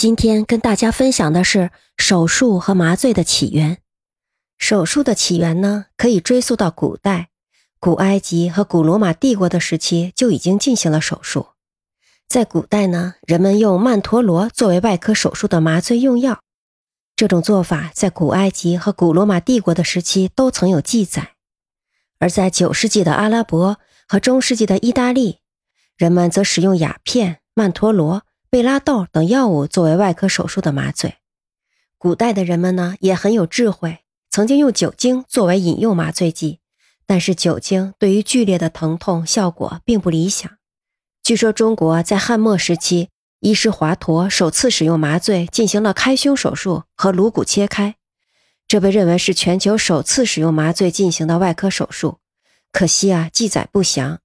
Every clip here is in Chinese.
今天跟大家分享的是手术和麻醉的起源。手术的起源呢，可以追溯到古代，古埃及和古罗马帝国的时期就已经进行了手术。在古代呢，人们用曼陀罗作为外科手术的麻醉用药，这种做法在古埃及和古罗马帝国的时期都曾有记载。而在九世纪的阿拉伯和中世纪的意大利，人们则使用鸦片、曼陀罗。贝拉豆等药物作为外科手术的麻醉，古代的人们呢也很有智慧，曾经用酒精作为饮用麻醉剂，但是酒精对于剧烈的疼痛效果并不理想。据说中国在汉末时期，医师华佗首次使用麻醉进行了开胸手术和颅骨切开，这被认为是全球首次使用麻醉进行的外科手术。可惜啊，记载不详。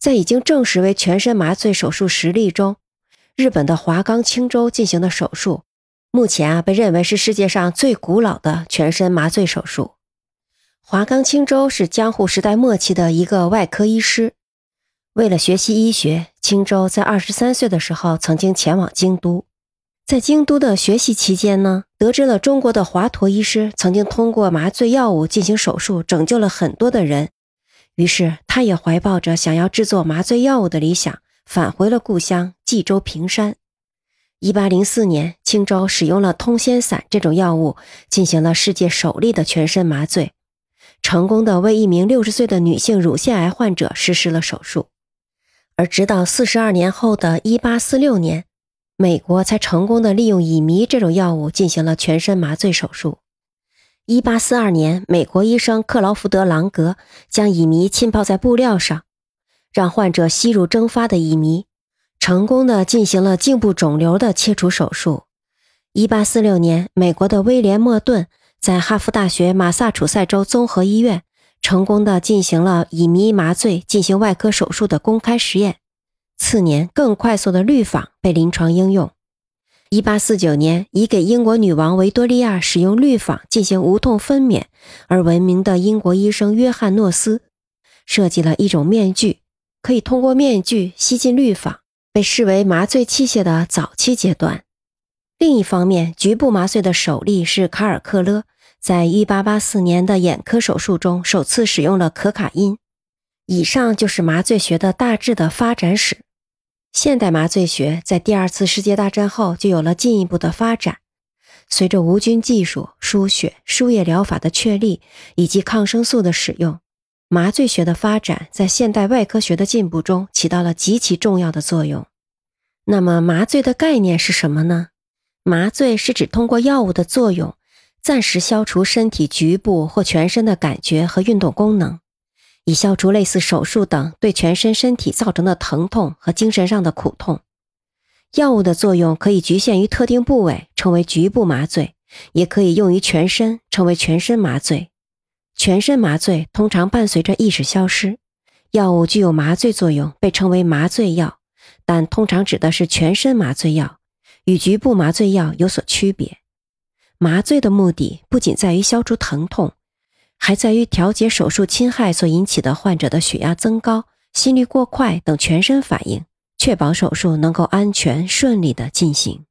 在已经证实为全身麻醉手术实例中。日本的华冈青州进行的手术，目前啊被认为是世界上最古老的全身麻醉手术。华冈青州是江户时代末期的一个外科医师，为了学习医学，青州在二十三岁的时候曾经前往京都。在京都的学习期间呢，得知了中国的华佗医师曾经通过麻醉药物进行手术，拯救了很多的人，于是他也怀抱着想要制作麻醉药物的理想。返回了故乡冀州平山。一八零四年，青州使用了通仙散这种药物，进行了世界首例的全身麻醉，成功的为一名六十岁的女性乳腺癌患者实施了手术。而直到四十二年后的一八四六年，美国才成功的利用乙醚这种药物进行了全身麻醉手术。一八四二年，美国医生克劳福德·朗格将乙醚浸泡在布料上。让患者吸入蒸发的乙醚，成功的进行了颈部肿瘤的切除手术。一八四六年，美国的威廉·莫顿在哈佛大学马萨诸塞州综合医院成功的进行了乙醚麻醉进行外科手术的公开实验。次年，更快速的氯仿被临床应用。一八四九年，以给英国女王维多利亚使用氯仿进行无痛分娩而闻名的英国医生约翰·诺斯设计了一种面具。可以通过面具吸进氯仿，被视为麻醉器械的早期阶段。另一方面，局部麻醉的首例是卡尔克勒在1884年的眼科手术中首次使用了可卡因。以上就是麻醉学的大致的发展史。现代麻醉学在第二次世界大战后就有了进一步的发展。随着无菌技术、输血、输液疗法的确立以及抗生素的使用。麻醉学的发展在现代外科学的进步中起到了极其重要的作用。那么，麻醉的概念是什么呢？麻醉是指通过药物的作用，暂时消除身体局部或全身的感觉和运动功能，以消除类似手术等对全身身体造成的疼痛和精神上的苦痛。药物的作用可以局限于特定部位，称为局部麻醉；也可以用于全身，称为全身麻醉。全身麻醉通常伴随着意识消失，药物具有麻醉作用，被称为麻醉药，但通常指的是全身麻醉药，与局部麻醉药有所区别。麻醉的目的不仅在于消除疼痛，还在于调节手术侵害所引起的患者的血压增高、心率过快等全身反应，确保手术能够安全顺利的进行。